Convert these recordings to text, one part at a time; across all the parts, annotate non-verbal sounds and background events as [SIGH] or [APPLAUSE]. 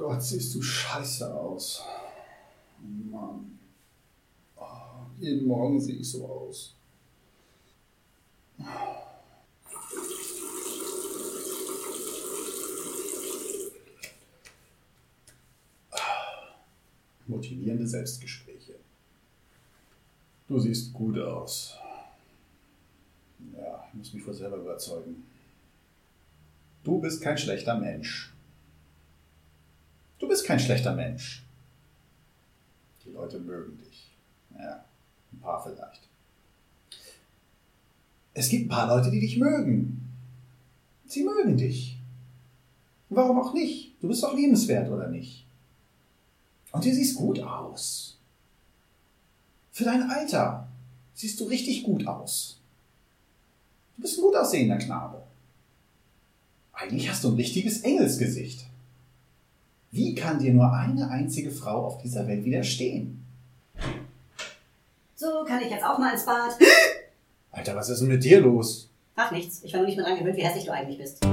Gott, siehst du scheiße aus. Mann. Oh, jeden Morgen sehe ich so aus. Motivierende Selbstgespräche. Du siehst gut aus. Ja, ich muss mich vor selber überzeugen. Du bist kein schlechter Mensch. Du bist kein schlechter Mensch. Die Leute mögen dich. Ja, ein paar vielleicht. Es gibt ein paar Leute, die dich mögen. Sie mögen dich. Warum auch nicht? Du bist doch liebenswert, oder nicht? Und du siehst gut aus. Für dein Alter siehst du richtig gut aus. Du bist ein gut aussehender Knabe. Eigentlich hast du ein richtiges Engelsgesicht. Wie kann dir nur eine einzige Frau auf dieser Welt widerstehen? So, kann ich jetzt auch mal ins Bad? [GASPS] Alter, was ist denn mit dir los? Ach, nichts. Ich war nur nicht mehr dran gewöhnt, wie hässlich du eigentlich bist.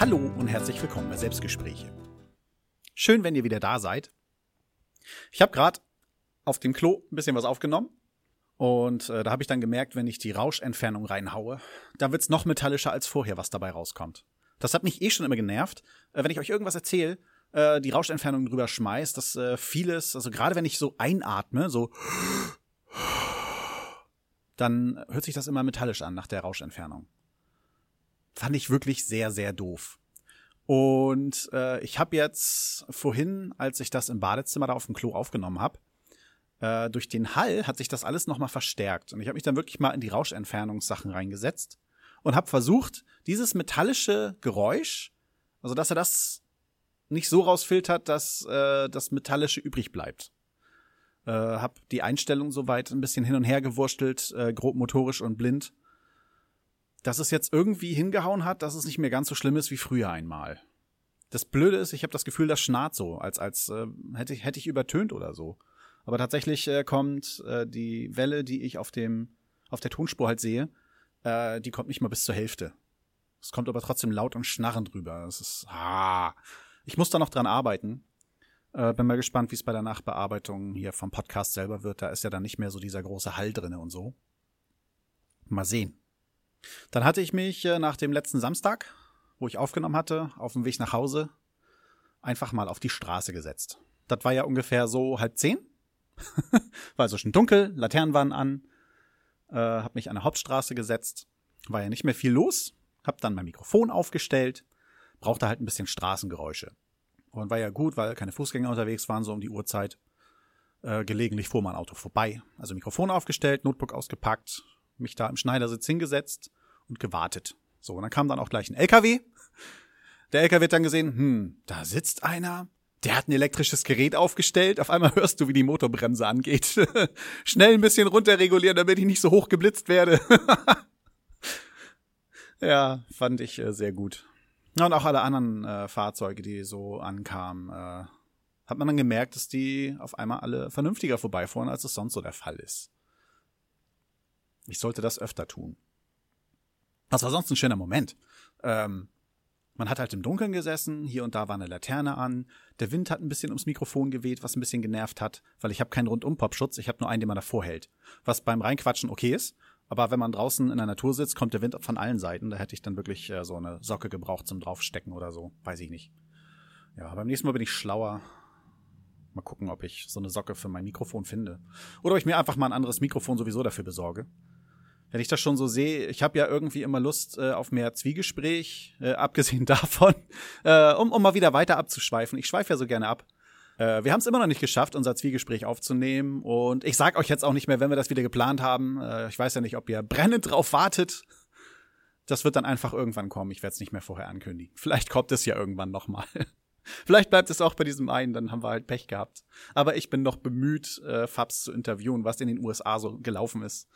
Hallo und herzlich willkommen bei Selbstgespräche. Schön, wenn ihr wieder da seid. Ich habe gerade auf dem Klo ein bisschen was aufgenommen und äh, da habe ich dann gemerkt, wenn ich die Rauschentfernung reinhaue, dann wird's noch metallischer als vorher, was dabei rauskommt. Das hat mich eh schon immer genervt. Äh, wenn ich euch irgendwas erzähle, äh, die Rauschentfernung drüber schmeißt, dass äh, vieles, also gerade wenn ich so einatme, so dann hört sich das immer metallisch an nach der Rauschentfernung fand ich wirklich sehr, sehr doof. Und äh, ich habe jetzt vorhin, als ich das im Badezimmer da auf dem Klo aufgenommen habe, äh, durch den Hall hat sich das alles nochmal verstärkt. Und ich habe mich dann wirklich mal in die Rauschentfernungssachen reingesetzt und habe versucht, dieses metallische Geräusch, also dass er das nicht so rausfiltert, dass äh, das Metallische übrig bleibt. Äh, hab die Einstellung soweit ein bisschen hin und her gewurstelt, äh, grob motorisch und blind dass es jetzt irgendwie hingehauen hat, dass es nicht mehr ganz so schlimm ist wie früher einmal. Das Blöde ist, ich habe das Gefühl, das schnarrt so, als als äh, hätte ich hätte ich übertönt oder so. Aber tatsächlich äh, kommt äh, die Welle, die ich auf dem auf der Tonspur halt sehe, äh, die kommt nicht mal bis zur Hälfte. Es kommt aber trotzdem laut und schnarrend rüber. Es ist ah. Ich muss da noch dran arbeiten. Äh, bin mal gespannt, wie es bei der Nachbearbeitung hier vom Podcast selber wird. Da ist ja dann nicht mehr so dieser große Hall drinne und so. Mal sehen. Dann hatte ich mich äh, nach dem letzten Samstag, wo ich aufgenommen hatte, auf dem Weg nach Hause einfach mal auf die Straße gesetzt. Das war ja ungefähr so halb zehn. [LAUGHS] war also schon dunkel, Laternen waren an, äh, hab mich an der Hauptstraße gesetzt, war ja nicht mehr viel los, hab dann mein Mikrofon aufgestellt, brauchte halt ein bisschen Straßengeräusche. Und war ja gut, weil keine Fußgänger unterwegs waren, so um die Uhrzeit. Äh, gelegentlich fuhr mein Auto vorbei. Also Mikrofon aufgestellt, Notebook ausgepackt, mich da im Schneidersitz hingesetzt und gewartet. So, und dann kam dann auch gleich ein LKW. Der LKW hat dann gesehen, hm, da sitzt einer, der hat ein elektrisches Gerät aufgestellt. Auf einmal hörst du, wie die Motorbremse angeht. [LAUGHS] Schnell ein bisschen runterregulieren, damit ich nicht so hoch geblitzt werde. [LAUGHS] ja, fand ich äh, sehr gut. Und auch alle anderen äh, Fahrzeuge, die so ankamen, äh, hat man dann gemerkt, dass die auf einmal alle vernünftiger vorbeifuhren, als es sonst so der Fall ist. Ich sollte das öfter tun. Das war sonst ein schöner Moment. Ähm, man hat halt im Dunkeln gesessen, hier und da war eine Laterne an, der Wind hat ein bisschen ums Mikrofon geweht, was ein bisschen genervt hat, weil ich habe keinen Rundum-Popschutz, ich habe nur einen, den man davor hält. Was beim Reinquatschen okay ist, aber wenn man draußen in der Natur sitzt, kommt der Wind von allen Seiten, da hätte ich dann wirklich äh, so eine Socke gebraucht zum draufstecken oder so, weiß ich nicht. Ja, beim nächsten Mal bin ich schlauer. Mal gucken, ob ich so eine Socke für mein Mikrofon finde. Oder ob ich mir einfach mal ein anderes Mikrofon sowieso dafür besorge wenn ich das schon so sehe, ich habe ja irgendwie immer Lust äh, auf mehr Zwiegespräch, äh, [LAUGHS] abgesehen davon, äh, um, um mal wieder weiter abzuschweifen. Ich schweife ja so gerne ab. Äh, wir haben es immer noch nicht geschafft, unser Zwiegespräch aufzunehmen. Und ich sag euch jetzt auch nicht mehr, wenn wir das wieder geplant haben. Äh, ich weiß ja nicht, ob ihr brennend drauf wartet. Das wird dann einfach irgendwann kommen. Ich werde es nicht mehr vorher ankündigen. Vielleicht kommt es ja irgendwann noch mal. [LAUGHS] Vielleicht bleibt es auch bei diesem einen, dann haben wir halt Pech gehabt. Aber ich bin noch bemüht, äh, Fabs zu interviewen, was in den USA so gelaufen ist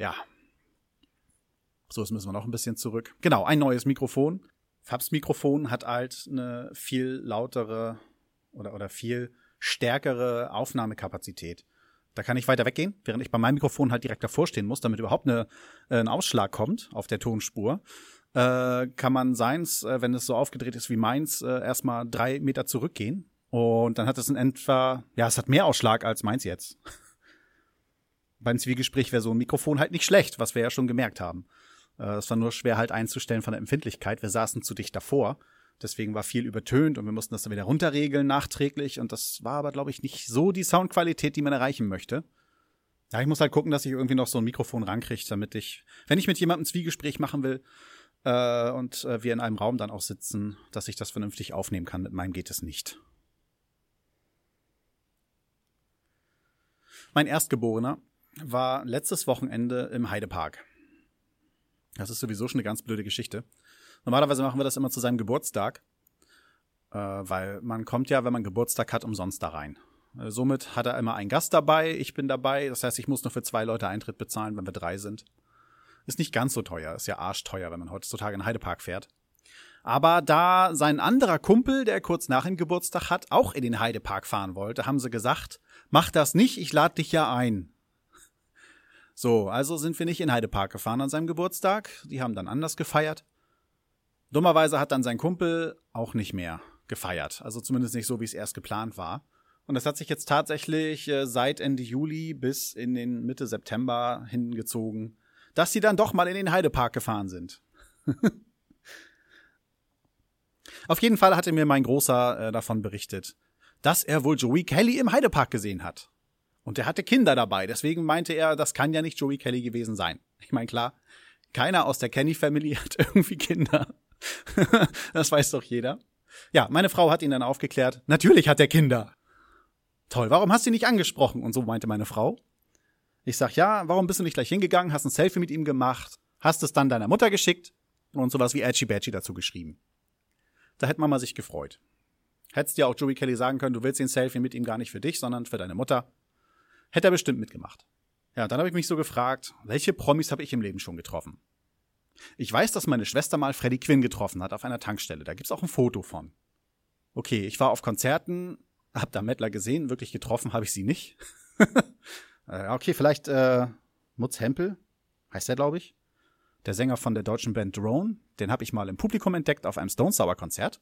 ja. So, jetzt müssen wir noch ein bisschen zurück. Genau, ein neues Mikrofon. Fabs Mikrofon hat halt eine viel lautere oder, oder viel stärkere Aufnahmekapazität. Da kann ich weiter weggehen, während ich bei meinem Mikrofon halt direkt davor stehen muss, damit überhaupt eine, äh, ein Ausschlag kommt auf der Tonspur. Äh, kann man seins, äh, wenn es so aufgedreht ist wie meins, äh, erstmal drei Meter zurückgehen. Und dann hat es in etwa, ja, es hat mehr Ausschlag als meins jetzt. Beim Zwiegespräch wäre so ein Mikrofon halt nicht schlecht, was wir ja schon gemerkt haben. Äh, es war nur schwer halt einzustellen von der Empfindlichkeit. Wir saßen zu dicht davor. Deswegen war viel übertönt und wir mussten das dann wieder runterregeln nachträglich. Und das war aber, glaube ich, nicht so die Soundqualität, die man erreichen möchte. Ja, ich muss halt gucken, dass ich irgendwie noch so ein Mikrofon rankriege, damit ich, wenn ich mit jemandem ein Zwiegespräch machen will äh, und äh, wir in einem Raum dann auch sitzen, dass ich das vernünftig aufnehmen kann. Mit meinem geht es nicht. Mein Erstgeborener war letztes Wochenende im Heidepark. Das ist sowieso schon eine ganz blöde Geschichte. Normalerweise machen wir das immer zu seinem Geburtstag, äh, weil man kommt ja, wenn man Geburtstag hat, umsonst da rein. Äh, somit hat er immer einen Gast dabei, ich bin dabei, das heißt, ich muss nur für zwei Leute Eintritt bezahlen, wenn wir drei sind. Ist nicht ganz so teuer, ist ja arschteuer, wenn man heutzutage in den Heidepark fährt. Aber da sein anderer Kumpel, der kurz nach ihm Geburtstag hat, auch in den Heidepark fahren wollte, haben sie gesagt, mach das nicht, ich lade dich ja ein. So, also sind wir nicht in Heidepark gefahren an seinem Geburtstag. Die haben dann anders gefeiert. Dummerweise hat dann sein Kumpel auch nicht mehr gefeiert. Also zumindest nicht so, wie es erst geplant war. Und das hat sich jetzt tatsächlich äh, seit Ende Juli bis in den Mitte September hingezogen, dass sie dann doch mal in den Heidepark gefahren sind. [LAUGHS] Auf jeden Fall hatte mir mein Großer äh, davon berichtet, dass er wohl Joey Kelly im Heidepark gesehen hat. Und er hatte Kinder dabei, deswegen meinte er, das kann ja nicht Joey Kelly gewesen sein. Ich meine, klar, keiner aus der Kenny Family [LAUGHS] hat irgendwie Kinder. [LAUGHS] das weiß doch jeder. Ja, meine Frau hat ihn dann aufgeklärt. Natürlich hat er Kinder. Toll, warum hast du ihn nicht angesprochen? Und so meinte meine Frau. Ich sag, ja, warum bist du nicht gleich hingegangen, hast ein Selfie mit ihm gemacht, hast es dann deiner Mutter geschickt und sowas wie Edgy Badgy dazu geschrieben. Da hätte Mama sich gefreut. Hättest dir auch Joey Kelly sagen können, du willst den Selfie mit ihm gar nicht für dich, sondern für deine Mutter. Hätte er bestimmt mitgemacht. Ja, dann habe ich mich so gefragt, welche Promis habe ich im Leben schon getroffen? Ich weiß, dass meine Schwester mal Freddie Quinn getroffen hat auf einer Tankstelle. Da gibt's auch ein Foto von. Okay, ich war auf Konzerten, hab da Mettler gesehen, wirklich getroffen habe ich sie nicht. [LAUGHS] Äh, okay, vielleicht äh, Mutz Hempel, heißt der, glaube ich. Der Sänger von der deutschen Band Drone. Den habe ich mal im Publikum entdeckt auf einem Stone Sour Konzert.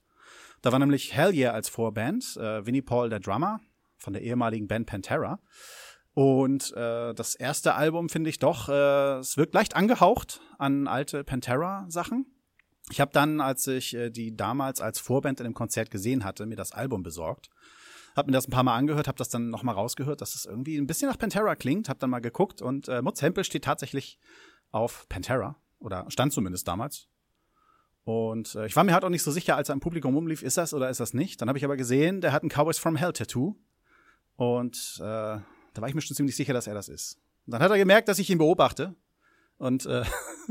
Da war nämlich Hell Yeah als Vorband, äh, Vinnie Paul der Drummer von der ehemaligen Band Pantera. Und äh, das erste Album finde ich doch, äh, es wirkt leicht angehaucht an alte Pantera-Sachen. Ich habe dann, als ich äh, die damals als Vorband in dem Konzert gesehen hatte, mir das Album besorgt. Hab mir das ein paar Mal angehört, habe das dann noch mal rausgehört, dass es irgendwie ein bisschen nach Pantera klingt. Hab dann mal geguckt und äh, Mutz Hempel steht tatsächlich auf Pantera oder stand zumindest damals. Und äh, ich war mir halt auch nicht so sicher, als er im Publikum rumlief, ist das oder ist das nicht. Dann habe ich aber gesehen, der hat ein Cowboys from Hell Tattoo und äh, da war ich mir schon ziemlich sicher, dass er das ist. Und dann hat er gemerkt, dass ich ihn beobachte. Und äh,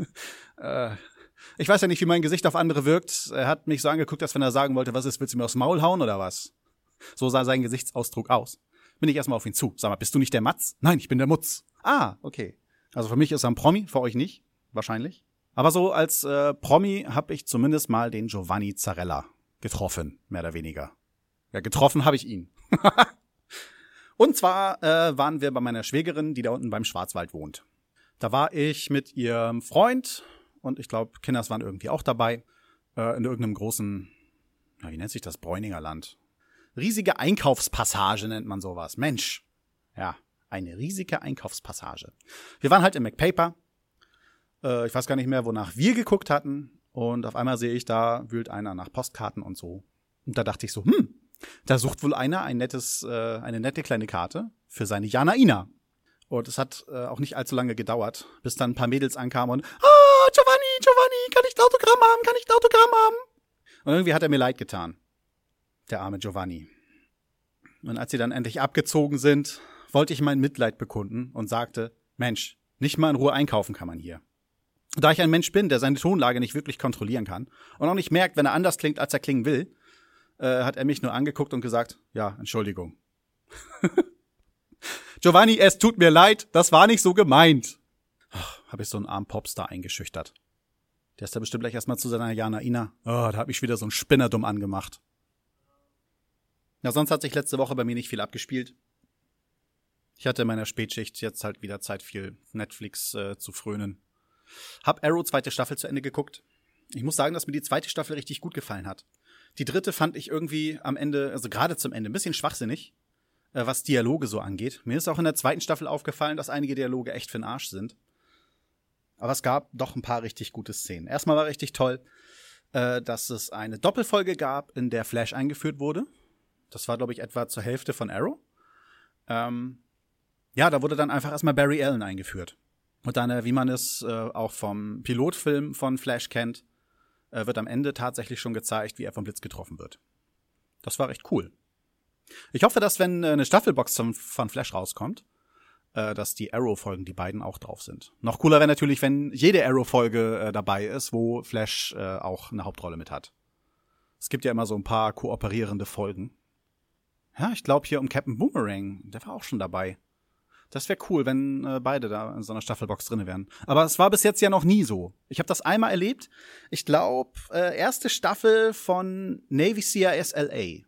[LAUGHS] äh, ich weiß ja nicht, wie mein Gesicht auf andere wirkt. Er hat mich so angeguckt, als wenn er sagen wollte, was ist, willst du mir aufs Maul hauen oder was? So sah sein Gesichtsausdruck aus. Bin ich erstmal auf ihn zu. Sag mal, bist du nicht der Matz? Nein, ich bin der Mutz. Ah, okay. Also für mich ist er ein Promi, für euch nicht, wahrscheinlich. Aber so als äh, Promi habe ich zumindest mal den Giovanni Zarella getroffen, mehr oder weniger. Ja, getroffen habe ich ihn. [LAUGHS] Und zwar äh, waren wir bei meiner Schwägerin, die da unten beim Schwarzwald wohnt. Da war ich mit ihrem Freund und ich glaube, Kinders waren irgendwie auch dabei, äh, in irgendeinem großen, ja, wie nennt sich das, Bräuninger Land. Riesige Einkaufspassage nennt man sowas. Mensch. Ja, eine riesige Einkaufspassage. Wir waren halt im McPaper. Äh, ich weiß gar nicht mehr, wonach wir geguckt hatten. Und auf einmal sehe ich, da wühlt einer nach Postkarten und so. Und da dachte ich so, hm, da sucht wohl einer ein nettes, äh, eine nette kleine Karte für seine Janaina. Und es hat äh, auch nicht allzu lange gedauert, bis dann ein paar Mädels ankamen und Ah, Giovanni, Giovanni, kann ich ein Autogramm haben? Kann ich ein Autogramm haben? Und irgendwie hat er mir leid getan. Der arme Giovanni. Und als sie dann endlich abgezogen sind, wollte ich mein Mitleid bekunden und sagte, Mensch, nicht mal in Ruhe einkaufen kann man hier. Da ich ein Mensch bin, der seine Tonlage nicht wirklich kontrollieren kann und auch nicht merkt, wenn er anders klingt, als er klingen will, äh, hat er mich nur angeguckt und gesagt, ja, Entschuldigung. [LAUGHS] Giovanni, es tut mir leid, das war nicht so gemeint. Habe ich so einen armen Popstar eingeschüchtert. Der ist da bestimmt gleich erstmal zu seiner Jana Ina. Oh, da hab ich wieder so einen Spinner dumm angemacht. Ja, sonst hat sich letzte Woche bei mir nicht viel abgespielt. Ich hatte in meiner Spätschicht jetzt halt wieder Zeit, viel Netflix äh, zu frönen. Hab Arrow zweite Staffel zu Ende geguckt. Ich muss sagen, dass mir die zweite Staffel richtig gut gefallen hat. Die dritte fand ich irgendwie am Ende, also gerade zum Ende, ein bisschen schwachsinnig, äh, was Dialoge so angeht. Mir ist auch in der zweiten Staffel aufgefallen, dass einige Dialoge echt für den Arsch sind. Aber es gab doch ein paar richtig gute Szenen. Erstmal war richtig toll, äh, dass es eine Doppelfolge gab, in der Flash eingeführt wurde. Das war, glaube ich, etwa zur Hälfte von Arrow. Ähm, ja, da wurde dann einfach erstmal Barry Allen eingeführt. Und dann, äh, wie man es auch vom Pilotfilm von Flash kennt, äh, wird am Ende tatsächlich schon gezeigt, wie er vom Blitz getroffen wird. Das war recht cool. Ich hoffe, dass wenn äh, eine Staffelbox von, von Flash rauskommt, äh, dass die Arrow-Folgen, die beiden auch drauf sind. Noch cooler wäre natürlich, wenn jede Arrow-Folge äh, dabei ist, wo Flash äh, auch eine Hauptrolle mit hat. Es gibt ja immer so ein paar kooperierende Folgen. Ja, ich glaube hier um Captain Boomerang, der war auch schon dabei. Das wäre cool, wenn äh, beide da in so einer Staffelbox drin wären. Aber es war bis jetzt ja noch nie so. Ich habe das einmal erlebt. Ich glaube, äh, erste Staffel von Navy CIS LA.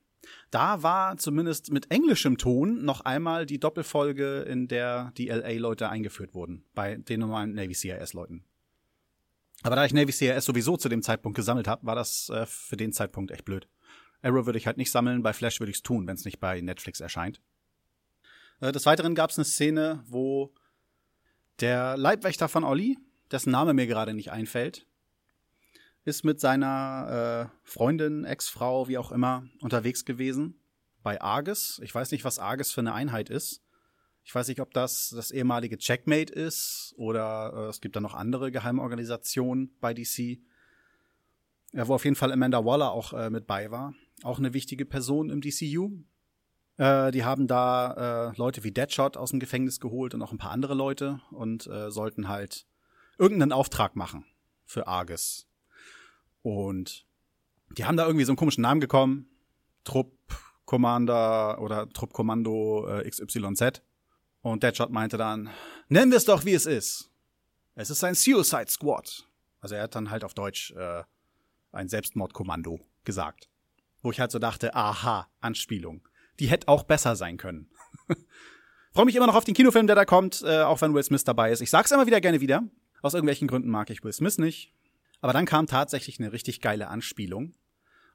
Da war zumindest mit englischem Ton noch einmal die Doppelfolge, in der die LA-Leute eingeführt wurden. Bei den normalen Navy CIS-Leuten. Aber da ich Navy CIS sowieso zu dem Zeitpunkt gesammelt habe, war das äh, für den Zeitpunkt echt blöd. Arrow würde ich halt nicht sammeln, bei Flash würde ich es tun, wenn es nicht bei Netflix erscheint. Äh, des Weiteren gab es eine Szene, wo der Leibwächter von Olli, dessen Name mir gerade nicht einfällt, ist mit seiner äh, Freundin, Ex-Frau, wie auch immer, unterwegs gewesen bei Argus. Ich weiß nicht, was Argus für eine Einheit ist. Ich weiß nicht, ob das das ehemalige Checkmate ist oder äh, es gibt da noch andere Geheimorganisationen bei DC. Ja, wo auf jeden Fall Amanda Waller auch äh, mit bei war. Auch eine wichtige Person im DCU. Äh, die haben da äh, Leute wie Deadshot aus dem Gefängnis geholt und auch ein paar andere Leute und äh, sollten halt irgendeinen Auftrag machen für Argus. Und die haben da irgendwie so einen komischen Namen gekommen. Trupp Commander oder Truppkommando äh, XYZ. Und Deadshot meinte dann, nennen wir es doch, wie es ist. Es ist ein Suicide Squad. Also er hat dann halt auf Deutsch äh, ein Selbstmordkommando gesagt. Wo ich halt so dachte, aha, Anspielung. Die hätte auch besser sein können. [LAUGHS] Freue mich immer noch auf den Kinofilm, der da kommt, äh, auch wenn Will Smith dabei ist. Ich sag's immer wieder gerne wieder. Aus irgendwelchen Gründen mag ich Will Smith nicht. Aber dann kam tatsächlich eine richtig geile Anspielung.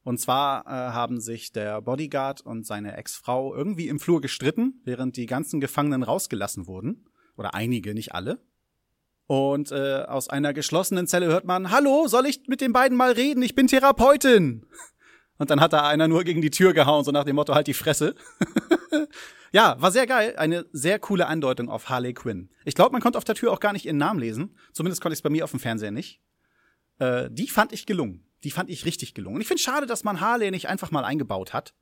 Und zwar äh, haben sich der Bodyguard und seine Ex-Frau irgendwie im Flur gestritten, während die ganzen Gefangenen rausgelassen wurden. Oder einige, nicht alle. Und äh, aus einer geschlossenen Zelle hört man, Hallo, soll ich mit den beiden mal reden? Ich bin Therapeutin. Und dann hat da einer nur gegen die Tür gehauen, so nach dem Motto, halt die Fresse. [LAUGHS] ja, war sehr geil. Eine sehr coole Andeutung auf Harley Quinn. Ich glaube, man konnte auf der Tür auch gar nicht ihren Namen lesen. Zumindest konnte ich es bei mir auf dem Fernseher nicht. Äh, die fand ich gelungen. Die fand ich richtig gelungen. Und ich finde schade, dass man Harley nicht einfach mal eingebaut hat.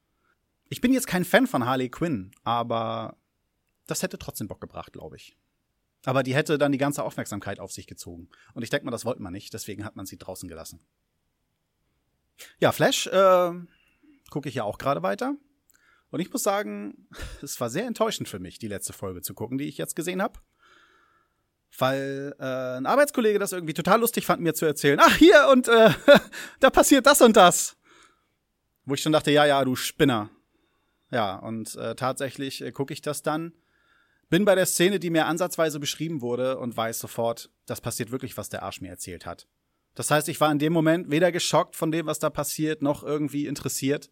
Ich bin jetzt kein Fan von Harley Quinn, aber das hätte trotzdem Bock gebracht, glaube ich. Aber die hätte dann die ganze Aufmerksamkeit auf sich gezogen. Und ich denke mal, das wollte man nicht, deswegen hat man sie draußen gelassen. Ja, Flash äh, gucke ich ja auch gerade weiter. Und ich muss sagen, [LAUGHS] es war sehr enttäuschend für mich, die letzte Folge zu gucken, die ich jetzt gesehen habe weil äh, ein Arbeitskollege das irgendwie total lustig fand, mir zu erzählen. Ach, hier, und äh, [LAUGHS] da passiert das und das. Wo ich schon dachte, ja, ja, du Spinner. Ja, und äh, tatsächlich äh, gucke ich das dann, bin bei der Szene, die mir ansatzweise beschrieben wurde und weiß sofort, das passiert wirklich, was der Arsch mir erzählt hat. Das heißt, ich war in dem Moment weder geschockt von dem, was da passiert, noch irgendwie interessiert.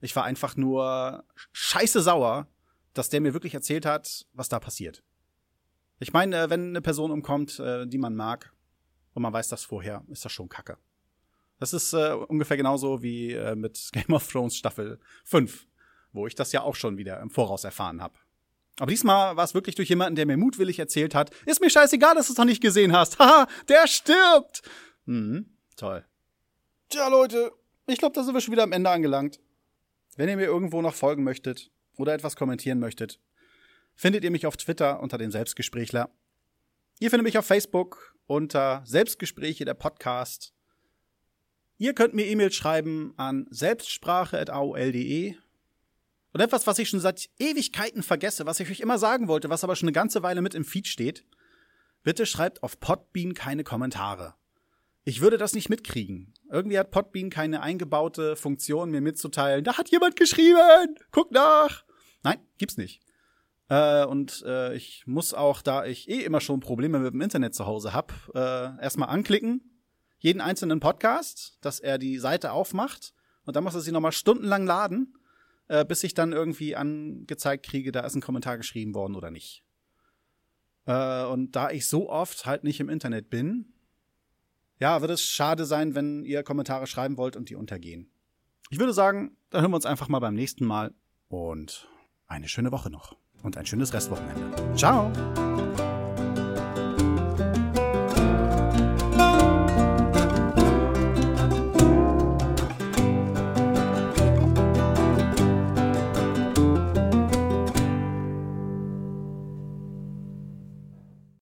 Ich war einfach nur scheiße sauer, dass der mir wirklich erzählt hat, was da passiert. Ich meine, äh, wenn eine Person umkommt, äh, die man mag, und man weiß das vorher, ist das schon Kacke. Das ist äh, ungefähr genauso wie mit [LAUGHS] Game of Thrones Staffel 5, wo ich das ja auch schon wieder im Voraus erfahren habe. Aber diesmal war es wirklich durch jemanden, der mir mutwillig erzählt hat, ist mir scheißegal, dass du es noch nicht gesehen hast. Haha, der stirbt! Mhm, toll. Tja, Leute, ich glaube, da sind wir schon wieder am Ende angelangt. Wenn ihr mir irgendwo noch folgen möchtet oder etwas kommentieren möchtet, findet ihr mich auf Twitter unter den Selbstgesprächler. Ihr findet mich auf Facebook unter Selbstgespräche der Podcast. Ihr könnt mir E-Mails schreiben an selbstsprache.aol.de. Und etwas, was ich schon seit Ewigkeiten vergesse, was ich euch immer sagen wollte, was aber schon eine ganze Weile mit im Feed steht. Bitte schreibt auf Podbean keine Kommentare. Ich würde das nicht mitkriegen. Irgendwie hat Podbean keine eingebaute Funktion, mir mitzuteilen, da hat jemand geschrieben, guck nach. Nein, gibt's nicht. Äh, und äh, ich muss auch, da ich eh immer schon Probleme mit dem Internet zu Hause hab, äh, erstmal anklicken, jeden einzelnen Podcast, dass er die Seite aufmacht und dann muss er sie nochmal stundenlang laden, äh, bis ich dann irgendwie angezeigt kriege, da ist ein Kommentar geschrieben worden oder nicht. Äh, und da ich so oft halt nicht im Internet bin, ja, wird es schade sein, wenn ihr Kommentare schreiben wollt und die untergehen. Ich würde sagen, dann hören wir uns einfach mal beim nächsten Mal und eine schöne Woche noch und ein schönes Restwochenende. Ciao!